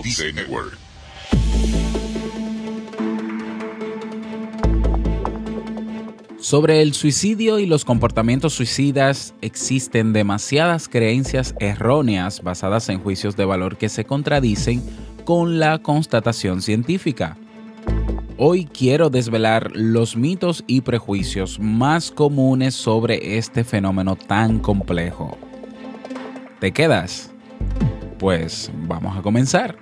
Network. Sobre el suicidio y los comportamientos suicidas existen demasiadas creencias erróneas basadas en juicios de valor que se contradicen con la constatación científica. Hoy quiero desvelar los mitos y prejuicios más comunes sobre este fenómeno tan complejo. ¿Te quedas? Pues vamos a comenzar.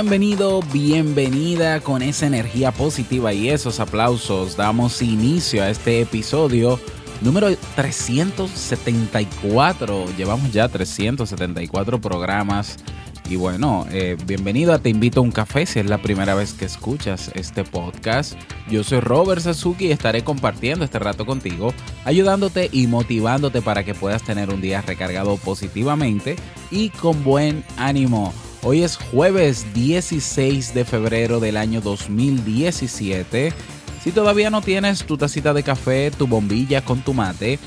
Bienvenido, bienvenida con esa energía positiva y esos aplausos. Damos inicio a este episodio número 374. Llevamos ya 374 programas. Y bueno, eh, bienvenido a Te Invito a un Café si es la primera vez que escuchas este podcast. Yo soy Robert Sasuki y estaré compartiendo este rato contigo, ayudándote y motivándote para que puedas tener un día recargado positivamente y con buen ánimo. Hoy es jueves 16 de febrero del año 2017. Si todavía no tienes tu tacita de café, tu bombilla con tu mate,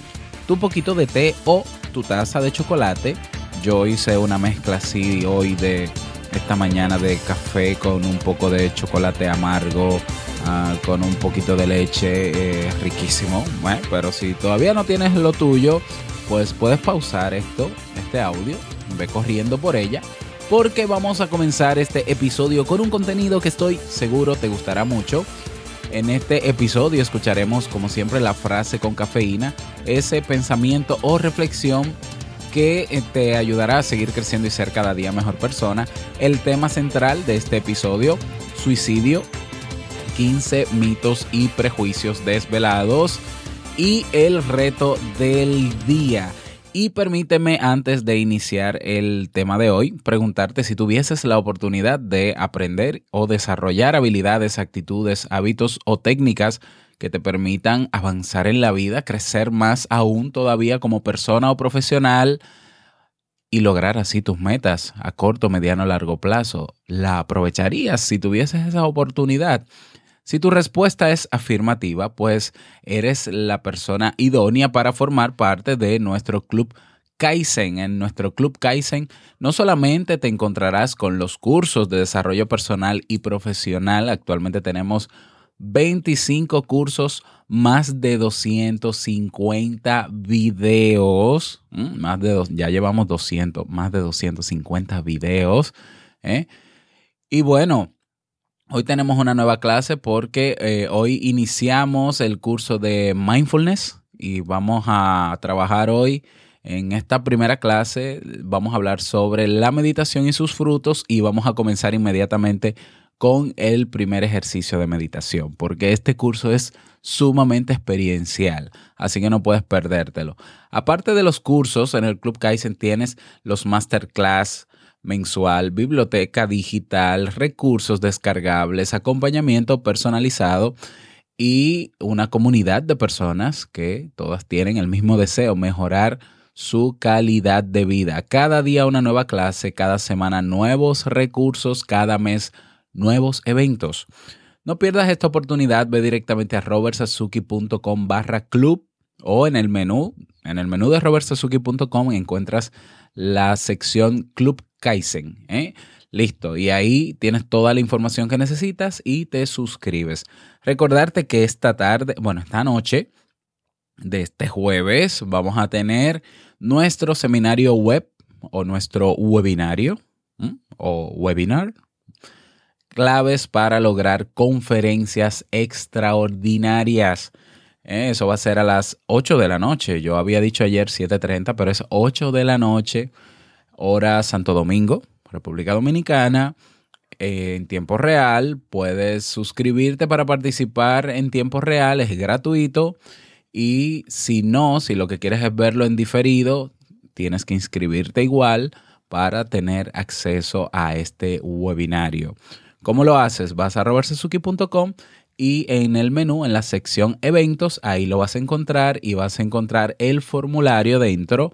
tu poquito de té o tu taza de chocolate, yo hice una mezcla así hoy de esta mañana de café con un poco de chocolate amargo, ah, con un poquito de leche, eh, riquísimo. Bueno, pero si todavía no tienes lo tuyo, pues puedes pausar esto, este audio, ve corriendo por ella porque vamos a comenzar este episodio con un contenido que estoy seguro te gustará mucho. En este episodio escucharemos como siempre la frase con cafeína, ese pensamiento o reflexión que eh, te ayudará a seguir creciendo y ser cada día mejor persona. El tema central de este episodio, suicidio, 15 mitos y prejuicios desvelados y el reto del día. Y permíteme, antes de iniciar el tema de hoy, preguntarte si tuvieses la oportunidad de aprender o desarrollar habilidades, actitudes, hábitos o técnicas que te permitan avanzar en la vida, crecer más aún todavía como persona o profesional y lograr así tus metas a corto, mediano, largo plazo. ¿La aprovecharías si tuvieses esa oportunidad? Si tu respuesta es afirmativa, pues eres la persona idónea para formar parte de nuestro club Kaizen. En nuestro club Kaizen no solamente te encontrarás con los cursos de desarrollo personal y profesional, actualmente tenemos 25 cursos, más de 250 videos, más de ya llevamos 200, más de 250 videos. ¿eh? Y bueno, Hoy tenemos una nueva clase porque eh, hoy iniciamos el curso de mindfulness y vamos a trabajar hoy en esta primera clase. Vamos a hablar sobre la meditación y sus frutos y vamos a comenzar inmediatamente con el primer ejercicio de meditación porque este curso es sumamente experiencial, así que no puedes perdértelo. Aparte de los cursos, en el Club Kaizen tienes los masterclass, mensual, biblioteca digital, recursos descargables, acompañamiento personalizado y una comunidad de personas que todas tienen el mismo deseo, mejorar su calidad de vida. Cada día una nueva clase, cada semana nuevos recursos, cada mes nuevos eventos. No pierdas esta oportunidad, ve directamente a robertsazuki.com barra club o en el menú, en el menú de robertsazuki.com encuentras la sección Club Kaizen. ¿eh? Listo, y ahí tienes toda la información que necesitas y te suscribes. Recordarte que esta tarde, bueno, esta noche de este jueves vamos a tener nuestro seminario web o nuestro webinario o webinar claves para lograr conferencias extraordinarias. Eh, eso va a ser a las 8 de la noche. Yo había dicho ayer 7.30, pero es 8 de la noche, hora Santo Domingo, República Dominicana, eh, en tiempo real. Puedes suscribirte para participar en tiempo real, es gratuito. Y si no, si lo que quieres es verlo en diferido, tienes que inscribirte igual para tener acceso a este webinario. ¿Cómo lo haces? Vas a robertsuzuki.com y en el menú, en la sección eventos, ahí lo vas a encontrar y vas a encontrar el formulario dentro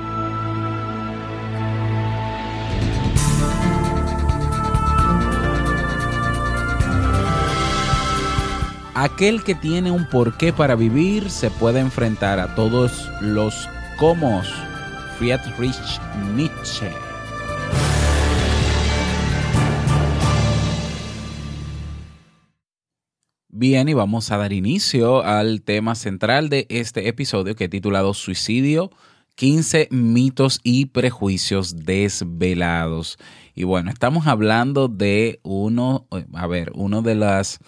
Aquel que tiene un porqué para vivir se puede enfrentar a todos los comos. Friedrich Nietzsche. Bien, y vamos a dar inicio al tema central de este episodio que he titulado Suicidio, 15 mitos y prejuicios desvelados. Y bueno, estamos hablando de uno, a ver, uno de las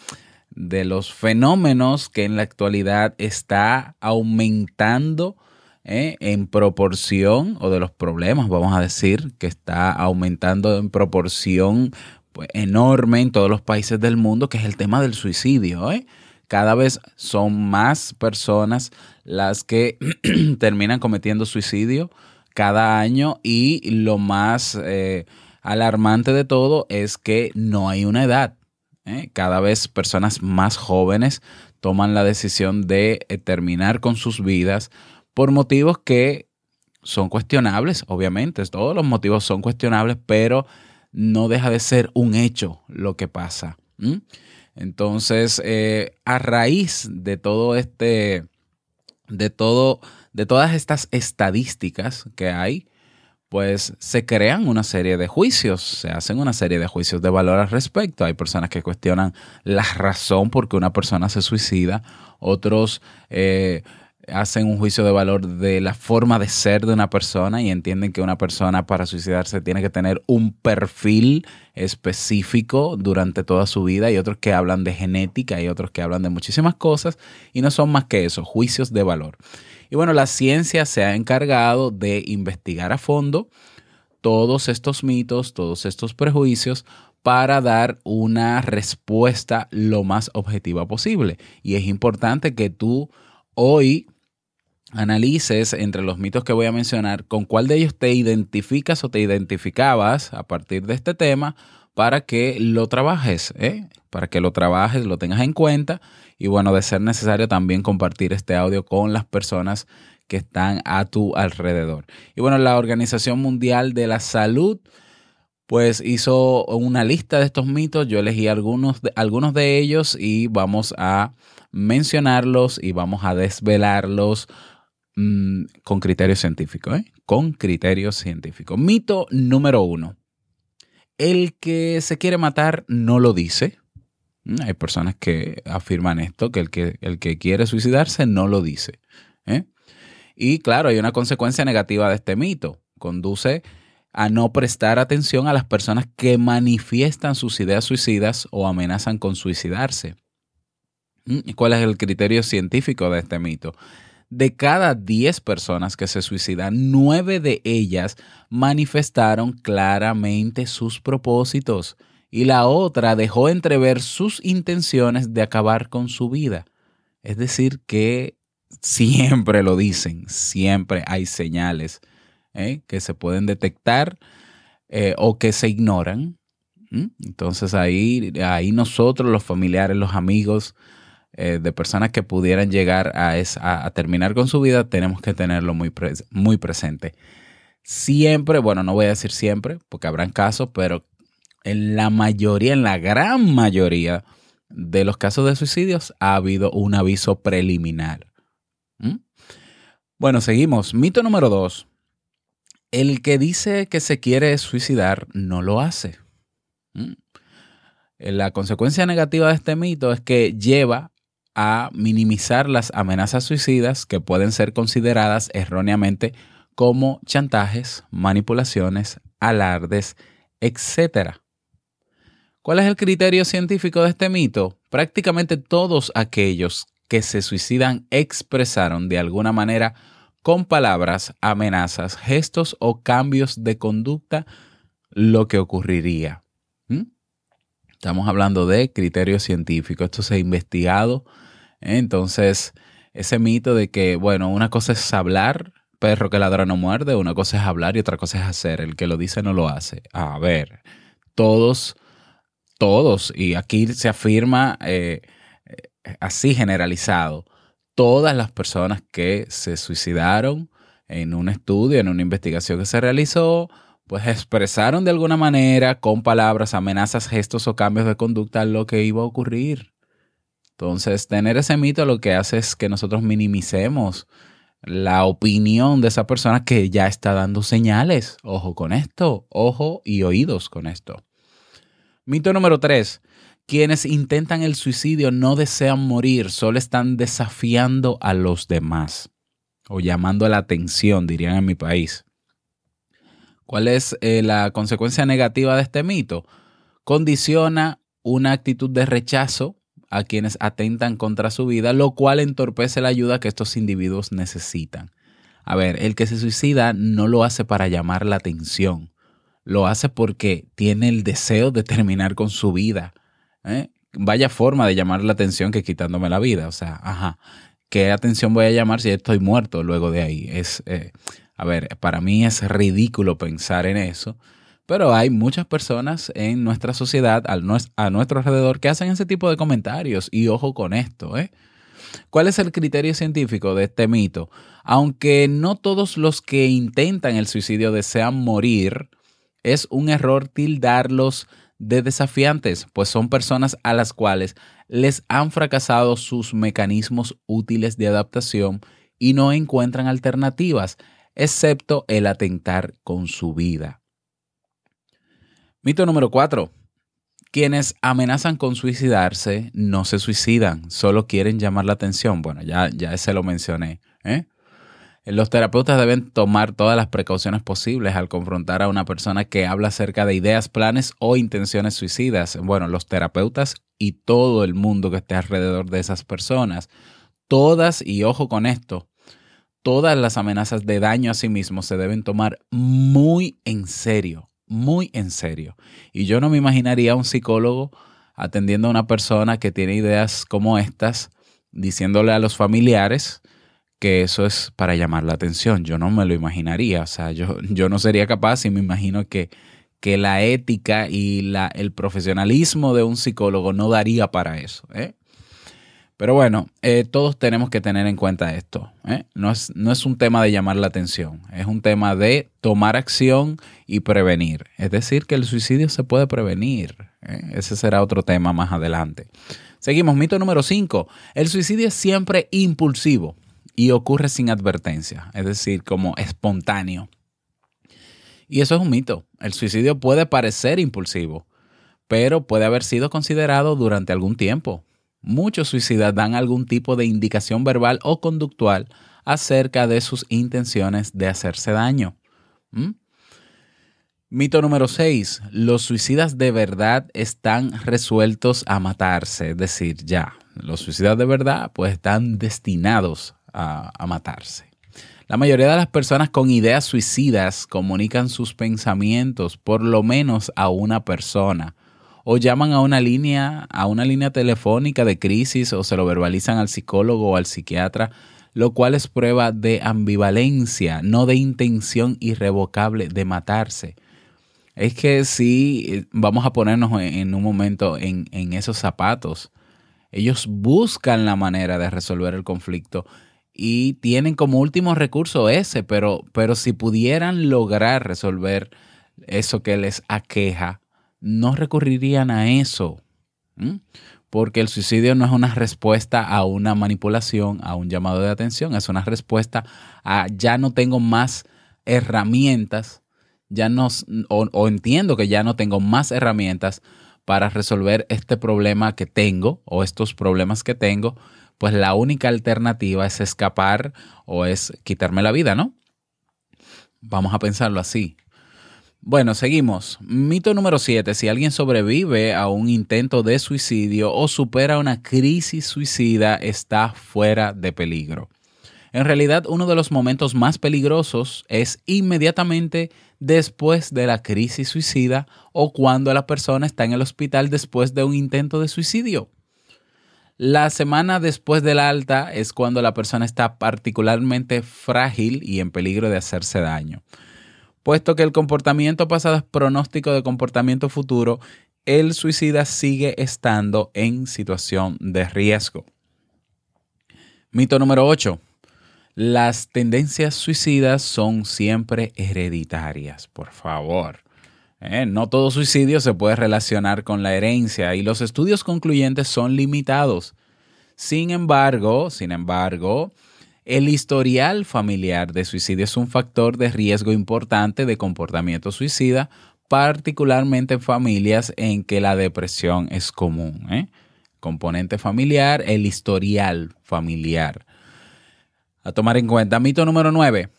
de los fenómenos que en la actualidad está aumentando eh, en proporción, o de los problemas, vamos a decir, que está aumentando en proporción pues, enorme en todos los países del mundo, que es el tema del suicidio. ¿eh? Cada vez son más personas las que terminan cometiendo suicidio cada año y lo más eh, alarmante de todo es que no hay una edad. ¿Eh? Cada vez personas más jóvenes toman la decisión de terminar con sus vidas por motivos que son cuestionables, obviamente. Todos los motivos son cuestionables, pero no deja de ser un hecho lo que pasa. Entonces, eh, a raíz de todo este, de todo, de todas estas estadísticas que hay, pues se crean una serie de juicios, se hacen una serie de juicios de valor al respecto. Hay personas que cuestionan la razón por qué una persona se suicida, otros eh, hacen un juicio de valor de la forma de ser de una persona y entienden que una persona para suicidarse tiene que tener un perfil específico durante toda su vida y otros que hablan de genética y otros que hablan de muchísimas cosas y no son más que eso, juicios de valor. Y bueno, la ciencia se ha encargado de investigar a fondo todos estos mitos, todos estos prejuicios para dar una respuesta lo más objetiva posible. Y es importante que tú hoy analices entre los mitos que voy a mencionar con cuál de ellos te identificas o te identificabas a partir de este tema para que lo trabajes, ¿eh? para que lo trabajes, lo tengas en cuenta y bueno, de ser necesario también compartir este audio con las personas que están a tu alrededor. Y bueno, la Organización Mundial de la Salud pues hizo una lista de estos mitos, yo elegí algunos de, algunos de ellos y vamos a mencionarlos y vamos a desvelarlos Mm, con criterio científico, ¿eh? Con criterio científico. Mito número uno. El que se quiere matar no lo dice. Mm, hay personas que afirman esto, que el que, el que quiere suicidarse no lo dice. ¿eh? Y claro, hay una consecuencia negativa de este mito. Conduce a no prestar atención a las personas que manifiestan sus ideas suicidas o amenazan con suicidarse. Mm, ¿Y cuál es el criterio científico de este mito? De cada 10 personas que se suicidan, 9 de ellas manifestaron claramente sus propósitos y la otra dejó entrever sus intenciones de acabar con su vida. Es decir, que siempre lo dicen, siempre hay señales ¿eh? que se pueden detectar eh, o que se ignoran. Entonces ahí, ahí nosotros, los familiares, los amigos, eh, de personas que pudieran llegar a, a, terminar con su vida, tenemos que tenerlo muy, muy presente. Siempre, bueno, no voy a decir siempre, porque habrán casos, pero en la mayoría, en la gran mayoría de los casos de suicidios ha habido un aviso preliminar. ¿Mm? Bueno, seguimos. Mito número dos. el que dice que se quiere suicidar no lo hace. ¿Mm? La consecuencia negativa de este mito es que lleva a minimizar las amenazas suicidas que pueden ser consideradas erróneamente como chantajes, manipulaciones, alardes, etc. ¿Cuál es el criterio científico de este mito? Prácticamente todos aquellos que se suicidan expresaron de alguna manera con palabras, amenazas, gestos o cambios de conducta lo que ocurriría. ¿Mm? Estamos hablando de criterio científico. Esto se ha investigado. Entonces, ese mito de que, bueno, una cosa es hablar, perro que ladra no muerde, una cosa es hablar y otra cosa es hacer. El que lo dice no lo hace. A ver, todos, todos, y aquí se afirma eh, eh, así generalizado, todas las personas que se suicidaron en un estudio, en una investigación que se realizó, pues expresaron de alguna manera con palabras, amenazas, gestos o cambios de conducta lo que iba a ocurrir. Entonces, tener ese mito lo que hace es que nosotros minimicemos la opinión de esa persona que ya está dando señales. Ojo con esto, ojo y oídos con esto. Mito número tres. Quienes intentan el suicidio no desean morir, solo están desafiando a los demás o llamando la atención, dirían en mi país. ¿Cuál es eh, la consecuencia negativa de este mito? Condiciona una actitud de rechazo a quienes atentan contra su vida, lo cual entorpece la ayuda que estos individuos necesitan. A ver, el que se suicida no lo hace para llamar la atención, lo hace porque tiene el deseo de terminar con su vida ¿eh? Vaya forma de llamar la atención que quitándome la vida. O sea, ajá, ¿qué atención voy a llamar si estoy muerto luego de ahí? Es, eh, a ver, para mí es ridículo pensar en eso. Pero hay muchas personas en nuestra sociedad, a nuestro alrededor, que hacen ese tipo de comentarios. Y ojo con esto, ¿eh? ¿Cuál es el criterio científico de este mito? Aunque no todos los que intentan el suicidio desean morir, es un error tildarlos de desafiantes, pues son personas a las cuales les han fracasado sus mecanismos útiles de adaptación y no encuentran alternativas, excepto el atentar con su vida. Mito número 4. Quienes amenazan con suicidarse no se suicidan, solo quieren llamar la atención. Bueno, ya, ya se lo mencioné. ¿eh? Los terapeutas deben tomar todas las precauciones posibles al confrontar a una persona que habla acerca de ideas, planes o intenciones suicidas. Bueno, los terapeutas y todo el mundo que esté alrededor de esas personas. Todas, y ojo con esto, todas las amenazas de daño a sí mismo se deben tomar muy en serio, muy en serio. Y yo no me imaginaría a un psicólogo atendiendo a una persona que tiene ideas como estas, diciéndole a los familiares, que eso es para llamar la atención. Yo no me lo imaginaría. O sea, yo, yo no sería capaz y me imagino que, que la ética y la, el profesionalismo de un psicólogo no daría para eso. ¿eh? Pero bueno, eh, todos tenemos que tener en cuenta esto. ¿eh? No, es, no es un tema de llamar la atención, es un tema de tomar acción y prevenir. Es decir, que el suicidio se puede prevenir. Ese será otro tema más adelante. Seguimos, mito número 5. El suicidio es siempre impulsivo y ocurre sin advertencia, es decir, como espontáneo. Y eso es un mito. El suicidio puede parecer impulsivo, pero puede haber sido considerado durante algún tiempo. Muchos suicidas dan algún tipo de indicación verbal o conductual acerca de sus intenciones de hacerse daño. ¿Mm? Mito número 6. Los suicidas de verdad están resueltos a matarse, es decir, ya, los suicidas de verdad pues están destinados a, matarse. La mayoría de las personas con ideas suicidas comunican sus pensamientos por lo menos a una persona o llaman a una línea a una línea telefónica de crisis o se lo verbalizan al psicólogo o al psiquiatra, lo cual es prueba de ambivalencia, no de intención irrevocable de matarse. Es que si eh, vamos a ponernos en, un momento en, en esos zapatos. Ellos buscan la manera de resolver el conflicto y tienen como último recurso ese, pero, pero si pudieran lograr resolver eso que les aqueja, no recurrirían a eso. Porque el suicidio no es una respuesta a una manipulación, a un llamado de atención, es una respuesta a ya no tengo más herramientas, ya no, o, entiendo que ya no tengo más herramientas para resolver este problema que tengo o estos problemas que tengo, pues la única alternativa es escapar o es quitarme la vida, ¿no? Vamos a pensarlo así. Bueno, seguimos. Mito número 7. Si alguien sobrevive a un intento de suicidio o supera una crisis suicida, está fuera de peligro. En realidad, uno de los momentos más peligrosos es inmediatamente después de la crisis suicida o cuando la persona está en el hospital después de un intento de suicidio. La semana después del alta es cuando la persona está particularmente frágil y en peligro de hacerse daño puesto que el comportamiento pasado es pronóstico de comportamiento futuro, el suicida sigue estando en situación de riesgo. Mito número 8. Las tendencias suicidas son siempre hereditarias, por favor. Eh, no todo suicidio se puede relacionar con la herencia y los estudios concluyentes son limitados. Sin embargo, sin embargo, el historial familiar de suicidio es un factor de riesgo importante de comportamiento suicida, particularmente en familias en que la depresión es común. ¿eh? Componente familiar, el historial familiar. A tomar en cuenta. Mito número 9.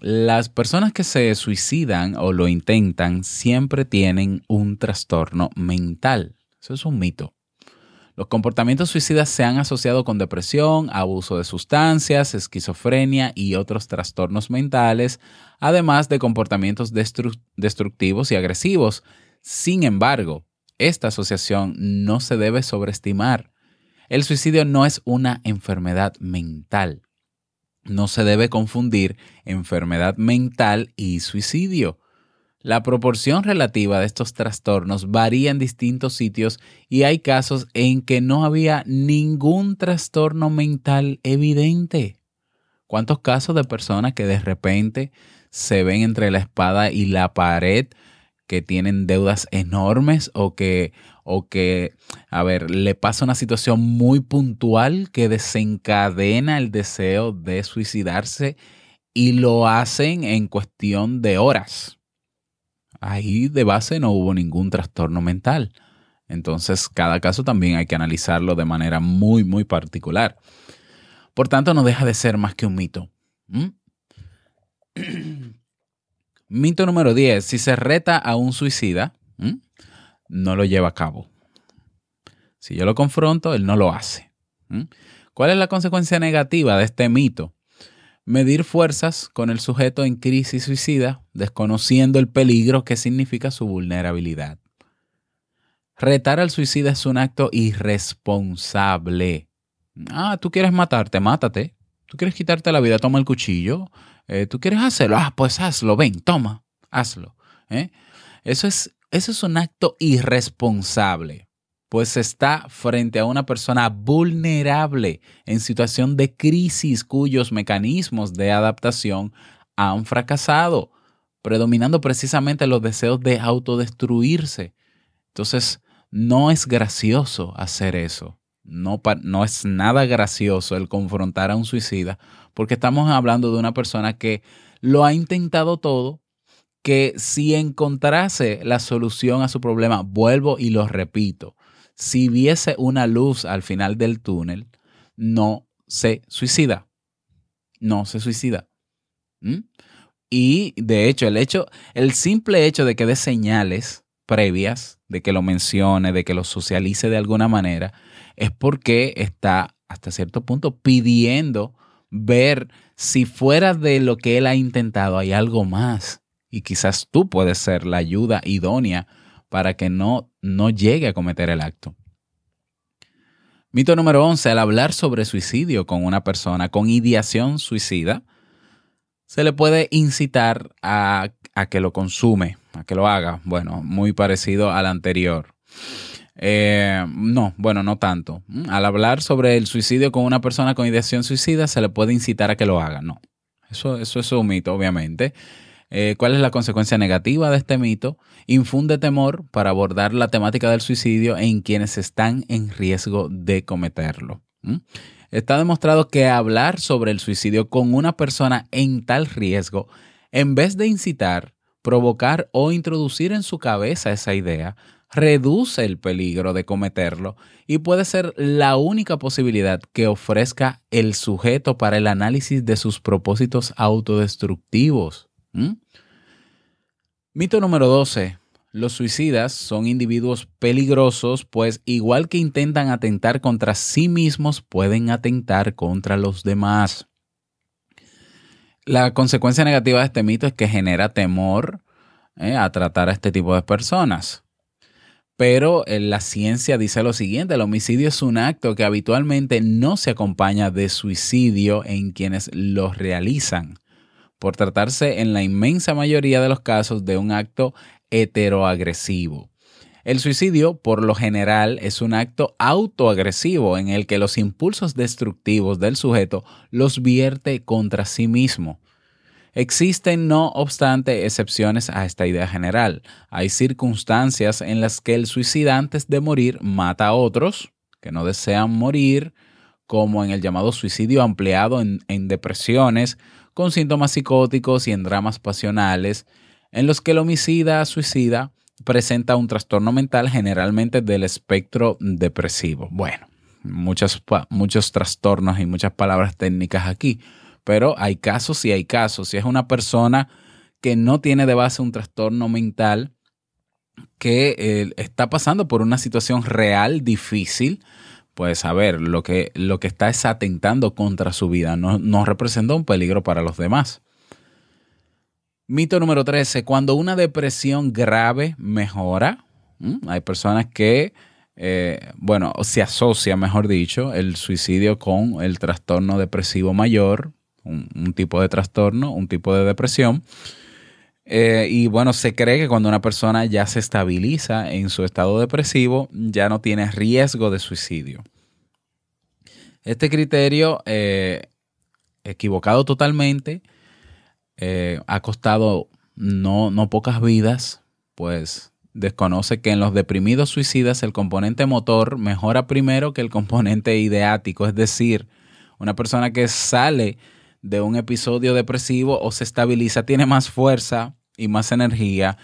Las personas que se suicidan o lo intentan siempre tienen un trastorno mental. Eso es un mito. Los comportamientos suicidas se han asociado con depresión, abuso de sustancias, esquizofrenia y otros trastornos mentales, además de comportamientos destructivos y agresivos. Sin embargo, esta asociación no se debe sobreestimar. El suicidio no es una enfermedad mental. No se debe confundir enfermedad mental y suicidio. La proporción relativa de estos trastornos varía en distintos sitios y hay casos en que no había ningún trastorno mental evidente. ¿Cuántos casos de personas que de repente se ven entre la espada y la pared, que tienen deudas enormes o que, o que, a ver, le pasa una situación muy puntual que desencadena el deseo de suicidarse y lo hacen en cuestión de horas? Ahí de base no hubo ningún trastorno mental. Entonces, cada caso también hay que analizarlo de manera muy, muy particular. Por tanto, no deja de ser más que un mito. mito número 10. Si se reta a un suicida, no lo lleva a cabo. Si yo lo confronto, él no lo hace. ¿Cuál es la consecuencia negativa de este mito? Medir fuerzas con el sujeto en crisis suicida, desconociendo el peligro que significa su vulnerabilidad. Retar al suicida es un acto irresponsable. Ah, tú quieres matarte, mátate. Tú quieres quitarte la vida, toma el cuchillo. Eh, tú quieres hacerlo, ah, pues hazlo, ven, toma, hazlo. ¿eh? Eso, es, eso es un acto irresponsable pues está frente a una persona vulnerable en situación de crisis cuyos mecanismos de adaptación han fracasado, predominando precisamente los deseos de autodestruirse. Entonces, no es gracioso hacer eso. No, no es nada gracioso el confrontar a un suicida, porque estamos hablando de una persona que lo ha intentado todo, que si encontrase la solución a su problema, vuelvo y lo repito, si viese una luz al final del túnel, no se suicida. No se suicida. ¿Mm? Y de hecho, el hecho, el simple hecho de que dé señales previas, de que lo mencione, de que lo socialice de alguna manera, es porque está hasta cierto punto pidiendo ver si fuera de lo que él ha intentado hay algo más. Y quizás tú puedes ser la ayuda idónea para que no, no llegue a cometer el acto. Mito número 11. Al hablar sobre suicidio con una persona con ideación suicida, se le puede incitar a, que lo consume, a que lo haga. Bueno, muy parecido al anterior. Eh, no, bueno, no tanto. Al hablar sobre el suicidio con una persona con ideación suicida, se le puede incitar a que lo haga. No, eso, eso es un mito, obviamente. Eh, ¿Cuál es la consecuencia negativa de este mito? Infunde temor para abordar la temática del suicidio en quienes están en riesgo de cometerlo. Está demostrado que hablar sobre el suicidio con una persona en tal riesgo en vez de incitar, provocar o introducir en su cabeza esa idea, reduce el peligro de cometerlo y puede ser la única posibilidad que ofrezca el sujeto para el análisis de sus propósitos autodestructivos. Mito número 12. Los suicidas son individuos peligrosos, pues igual que intentan atentar contra sí mismos, pueden atentar contra los demás. La consecuencia negativa de este mito es que genera temor eh, a tratar a este tipo de personas. Pero eh, la ciencia dice lo siguiente, el homicidio es un acto que habitualmente no se acompaña de suicidio en quienes lo realizan, por tratarse en la inmensa mayoría de los casos de un acto heteroagresivo. El suicidio, por lo general, es un acto autoagresivo en el que los impulsos destructivos del sujeto los vierte contra sí mismo. Existen, no obstante, excepciones a esta idea general. Hay circunstancias en las que el suicida antes de morir mata a otros que no desean morir, como en el llamado suicidio ampliado en, en depresiones, con síntomas psicóticos y en dramas pasionales, en los que el homicida suicida presenta un trastorno mental generalmente del espectro depresivo. Bueno, muchos, trastornos y muchas palabras técnicas aquí, pero hay casos y hay casos. Si es una persona que no tiene de base un trastorno mental, que eh, está pasando por una situación real difícil, pues a ver, lo que, lo que está es atentando contra su vida, no, no representa un peligro para los demás. Mito número 13, cuando una depresión grave mejora, hay personas que, eh, bueno, se asocia, mejor dicho, el suicidio con el trastorno depresivo mayor, un, tipo de trastorno, un tipo de depresión. Eh, y bueno, se cree que cuando una persona ya se estabiliza en su estado depresivo, ya no tiene riesgo de suicidio. Este criterio, eh, equivocado totalmente, eh, ha costado no, no pocas vidas, pues desconoce que en los deprimidos suicidas el componente motor mejora primero que el componente ideático, es decir, una persona que sale de un episodio depresivo o se estabiliza tiene más fuerza y más energía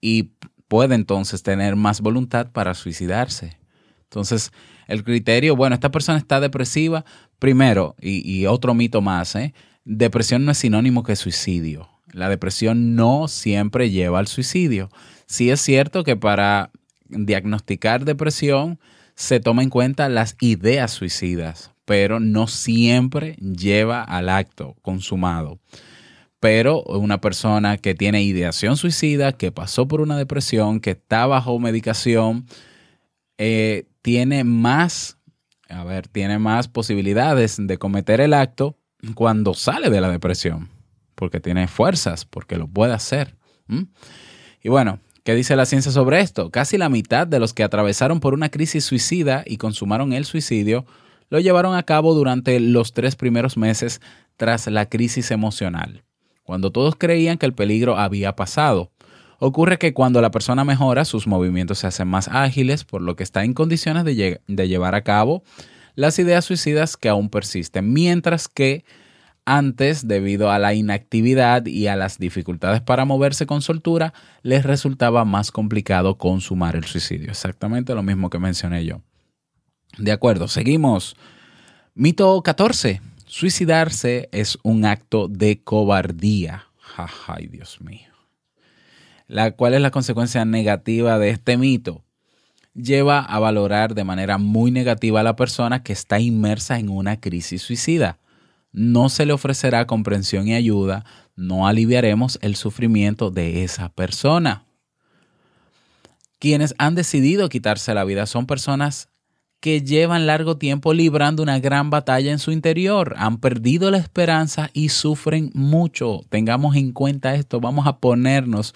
y puede entonces tener más voluntad para suicidarse. Entonces, el criterio, bueno, esta persona está depresiva, primero, y, otro mito más, ¿eh? depresión no es sinónimo que suicidio. La depresión no siempre lleva al suicidio. Sí es cierto que para diagnosticar depresión se toma en cuenta las ideas suicidas, pero no siempre lleva al acto consumado. Pero una persona que tiene ideación suicida, que pasó por una depresión, que está bajo medicación, eh, tiene más, a ver, tiene más posibilidades de cometer el acto cuando sale de la depresión, porque tiene fuerzas, porque lo puede hacer. Y bueno, ¿qué dice la ciencia sobre esto? Casi la mitad de los que atravesaron por una crisis suicida y consumaron el suicidio lo llevaron a cabo durante los tres primeros meses tras la crisis emocional, cuando todos creían que el peligro había pasado. Ocurre que cuando la persona mejora, sus movimientos se hacen más ágiles, por lo que está en condiciones de, de llevar a cabo las ideas suicidas que aún persisten, mientras que antes, debido a la inactividad y a las dificultades para moverse con soltura, les resultaba más complicado consumar el suicidio. Exactamente lo mismo que mencioné yo. De acuerdo, seguimos. Mito 14. Suicidarse es un acto de cobardía. Ay, Dios mío. La, ¿Cuál es la consecuencia negativa de este mito? lleva a valorar de manera muy negativa a la persona que está inmersa en una crisis suicida. No se le ofrecerá comprensión y ayuda, no aliviaremos el sufrimiento de esa persona. Quienes han decidido quitarse la vida son personas que llevan largo tiempo librando una gran batalla en su interior, han perdido la esperanza y sufren mucho. Tengamos en cuenta esto, vamos a ponernos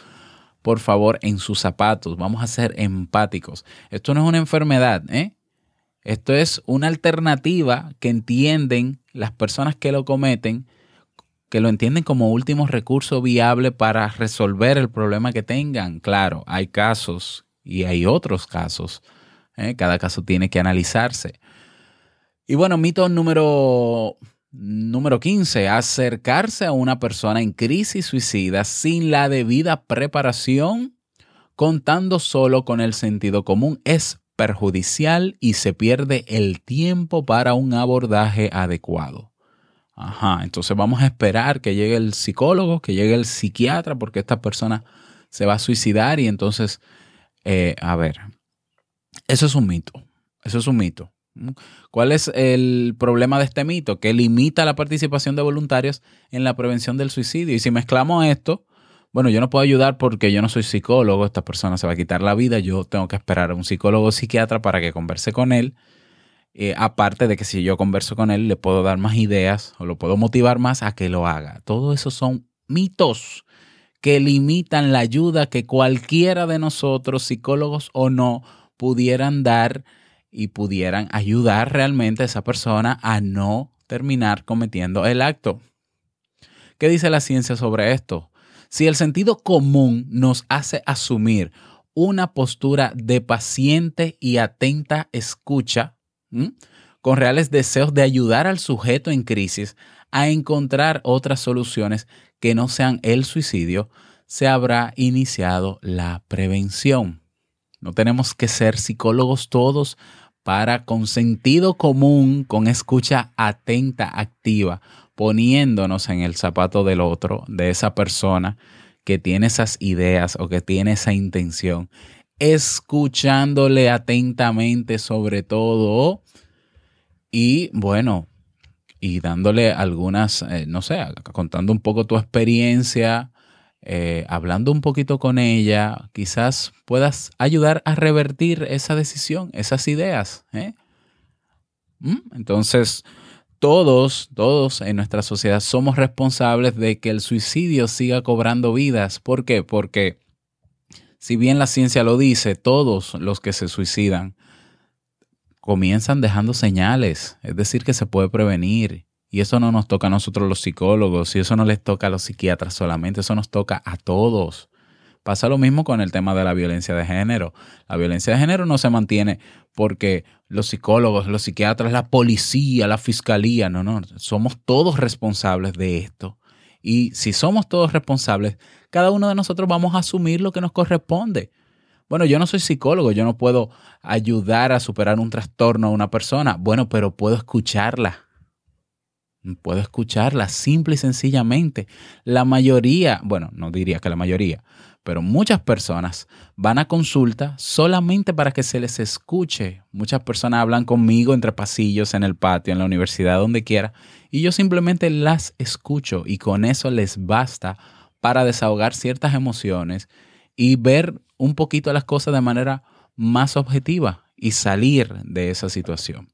por favor, en sus zapatos. Vamos a ser empáticos. Esto no es una enfermedad, ¿eh? Esto es una alternativa que entienden las personas que lo cometen, que lo entienden como último recurso viable para resolver el problema que tengan. Claro, hay casos y hay otros casos. ¿Eh? Cada caso tiene que analizarse. Y bueno, mito número Número 15. Acercarse a una persona en crisis suicida sin la debida preparación, contando solo con el sentido común, es perjudicial y se pierde el tiempo para un abordaje adecuado. Ajá, entonces vamos a esperar que llegue el psicólogo, que llegue el psiquiatra, porque esta persona se va a suicidar y entonces, eh, a ver, eso es un mito, eso es un mito. ¿Cuál es el problema de este mito? Que limita la participación de voluntarios en la prevención del suicidio. Y si mezclamos esto, bueno, yo no puedo ayudar porque yo no soy psicólogo, esta persona se va a quitar la vida, yo tengo que esperar a un psicólogo o psiquiatra para que converse con él eh, aparte de que si yo converso con él, le puedo dar más ideas o lo puedo motivar más a que lo haga. Todo eso son mitos que limitan la ayuda que cualquiera de nosotros, psicólogos o no, pudieran dar y pudieran ayudar realmente a esa persona a no terminar cometiendo el acto. ¿Qué dice la ciencia sobre esto? Si el sentido común nos hace asumir una postura de paciente y atenta escucha, con reales deseos de ayudar al sujeto en crisis a encontrar otras soluciones que no sean el suicidio, se habrá iniciado la prevención. No tenemos que ser psicólogos todos para con sentido común, con escucha atenta, activa, poniéndonos en el zapato del otro, de esa persona que tiene esas ideas o que tiene esa intención escuchándole atentamente sobre todo y bueno, y dándole algunas, eh, no sé, contando un poco tu experiencia, eh, hablando un poquito con ella, quizás puedas ayudar a revertir esa decisión, esas ideas. ¿eh? ¿Mm? Entonces, todos, todos en nuestra sociedad somos responsables de que el suicidio siga cobrando vidas. ¿Por qué? Porque si bien la ciencia lo dice, todos los que se suicidan comienzan dejando señales, es decir, que se puede prevenir. Y eso no nos toca a nosotros los psicólogos, y eso no les toca a los psiquiatras solamente, eso nos toca a todos. Pasa lo mismo con el tema de la violencia de género. La violencia de género no se mantiene porque los psicólogos, los psiquiatras, la policía, la fiscalía, no, no, somos todos responsables de esto. Y si somos todos responsables, cada uno de nosotros vamos a asumir lo que nos corresponde. Bueno, yo no soy psicólogo, yo no puedo ayudar a superar un trastorno a una persona. Bueno, pero puedo escucharla. Puedo escucharla simple y sencillamente. La mayoría, bueno, no diría que la mayoría, pero muchas personas van a consulta solamente para que se les escuche. Muchas personas hablan conmigo entre pasillos, en el patio, en la universidad, donde quiera, y yo simplemente las escucho y con eso les basta para desahogar ciertas emociones y ver un poquito las cosas de manera más objetiva y salir de esa situación.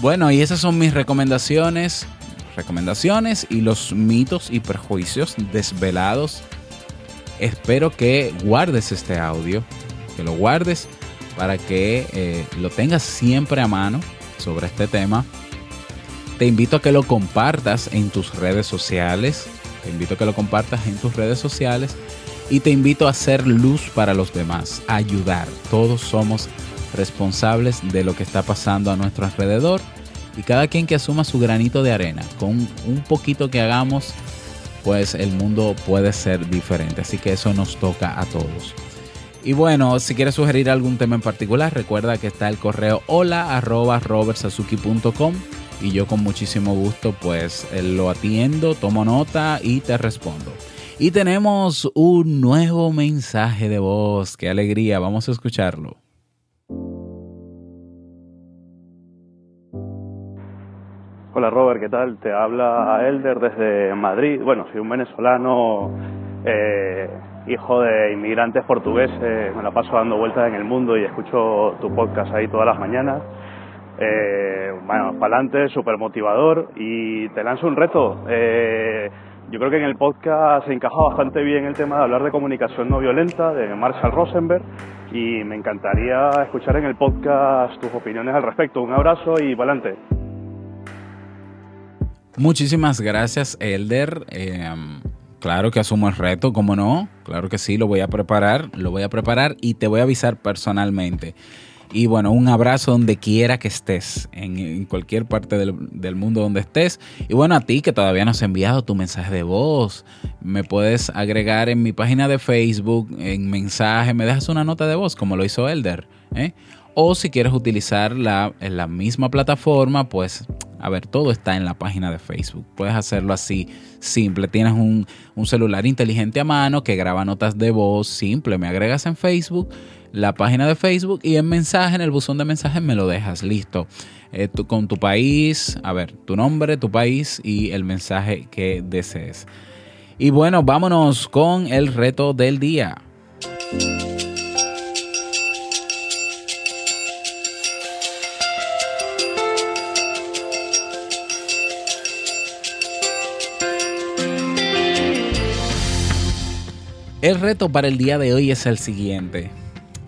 Bueno, y esas son mis recomendaciones, recomendaciones y los mitos y perjuicios desvelados. Espero que guardes este audio, que lo guardes para que eh, lo tengas siempre a mano sobre este tema. Te invito a que lo compartas en tus redes sociales. Te invito a que lo compartas en tus redes sociales y te invito a hacer luz para los demás, ayudar. Todos somos responsables de lo que está pasando a nuestro alrededor y cada quien que asuma su granito de arena, con un poquito que hagamos, pues el mundo puede ser diferente. Así que eso nos toca a todos. Y bueno, si quieres sugerir algún tema en particular, recuerda que está el correo hola arroba y yo con muchísimo gusto pues lo atiendo, tomo nota y te respondo. Y tenemos un nuevo mensaje de voz. ¡Qué alegría! Vamos a escucharlo. Hola Robert, ¿qué tal? Te habla Elder desde Madrid. Bueno, soy un venezolano, eh, hijo de inmigrantes portugueses. Me la paso dando vueltas en el mundo y escucho tu podcast ahí todas las mañanas. Eh, bueno, para adelante, súper motivador. Y te lanzo un reto. Eh, yo creo que en el podcast se encaja bastante bien el tema de hablar de comunicación no violenta de Marshall Rosenberg y me encantaría escuchar en el podcast tus opiniones al respecto. Un abrazo y para adelante. Muchísimas gracias, Elder. Em, claro que asumo el reto, ¿cómo no? Claro que sí, lo voy a preparar, lo voy a preparar y te voy a avisar personalmente. Y bueno, un abrazo donde quiera que estés, en, cualquier parte del, mundo donde estés. Y bueno, a ti que todavía no has enviado tu mensaje de voz, me puedes agregar en mi página de Facebook, en mensaje, me dejas una nota de voz, como lo hizo Elder. ¿eh? O si quieres utilizar la misma plataforma, pues a ver, todo está en la página de Facebook. Puedes hacerlo así, simple. Tienes un, celular inteligente a mano que graba notas de voz, simple. Me agregas en Facebook, la página de Facebook y en mensaje, en el buzón de mensajes me lo dejas, listo. Eh, con tu país, a ver, tu nombre, tu país y el mensaje que desees. Y bueno, vámonos con el reto del día. El reto para el día de hoy es el siguiente.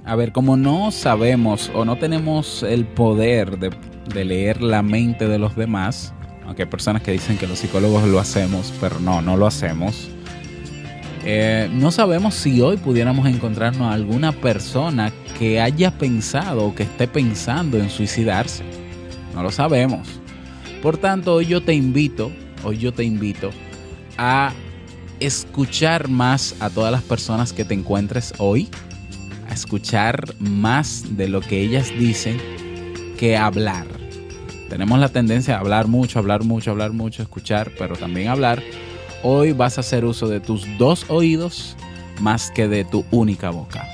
A ver, como no sabemos o no tenemos el poder de, leer la mente de los demás, aunque hay personas que dicen que los psicólogos lo hacemos, pero no, no lo hacemos. Eh, no sabemos si hoy pudiéramos encontrarnos a alguna persona que haya pensado o que esté pensando en suicidarse. No lo sabemos. Por tanto, hoy yo te invito, hoy yo te invito a escuchar más a todas las personas que te encuentres hoy, escuchar más de lo que ellas dicen que hablar. Tenemos la tendencia a hablar mucho, hablar mucho, hablar mucho, escuchar, pero también hablar. Hoy vas a hacer uso de tus dos oídos más que de tu única boca.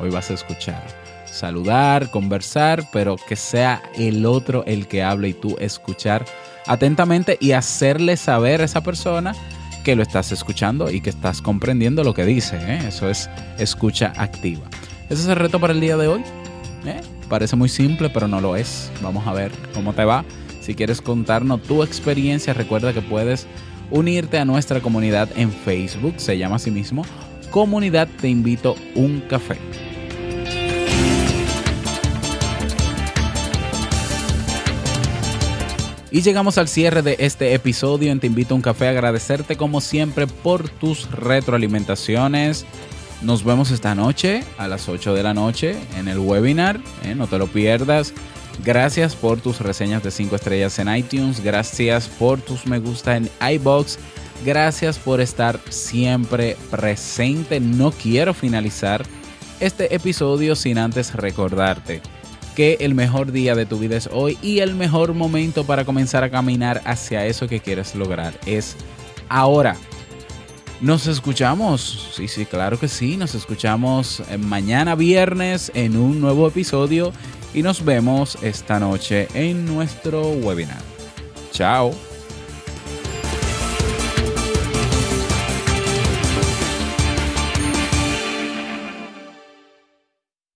Hoy vas a escuchar, saludar, conversar, pero que sea el otro el que hable y tú escuchar atentamente y hacerle saber a esa persona que lo estás escuchando y que estás comprendiendo lo que dice. ¿eh? Eso es escucha activa. Ese es el reto para el día de hoy. ¿eh? Parece muy simple, pero no lo es. Vamos a ver cómo te va. Si quieres contarnos tu experiencia, recuerda que puedes unirte a nuestra comunidad en Facebook. Se llama así mismo Comunidad Te Invito un Café. Y llegamos al cierre de este episodio en Te invito a un café. Agradecerte como siempre por tus retroalimentaciones. Nos vemos esta noche a las 8 de la noche en el webinar. ¿eh? no te lo pierdas. Gracias por tus reseñas de 5 estrellas en iTunes. Gracias por tus me gusta en iBox. Gracias por estar siempre presente. No quiero finalizar este episodio sin antes recordarte que el mejor día de tu vida es hoy y el mejor momento para comenzar a caminar hacia eso que quieres lograr es ahora. Nos escuchamos, sí, sí, claro que sí, nos escuchamos mañana viernes en un nuevo episodio y nos vemos esta noche en nuestro webinar. Chao.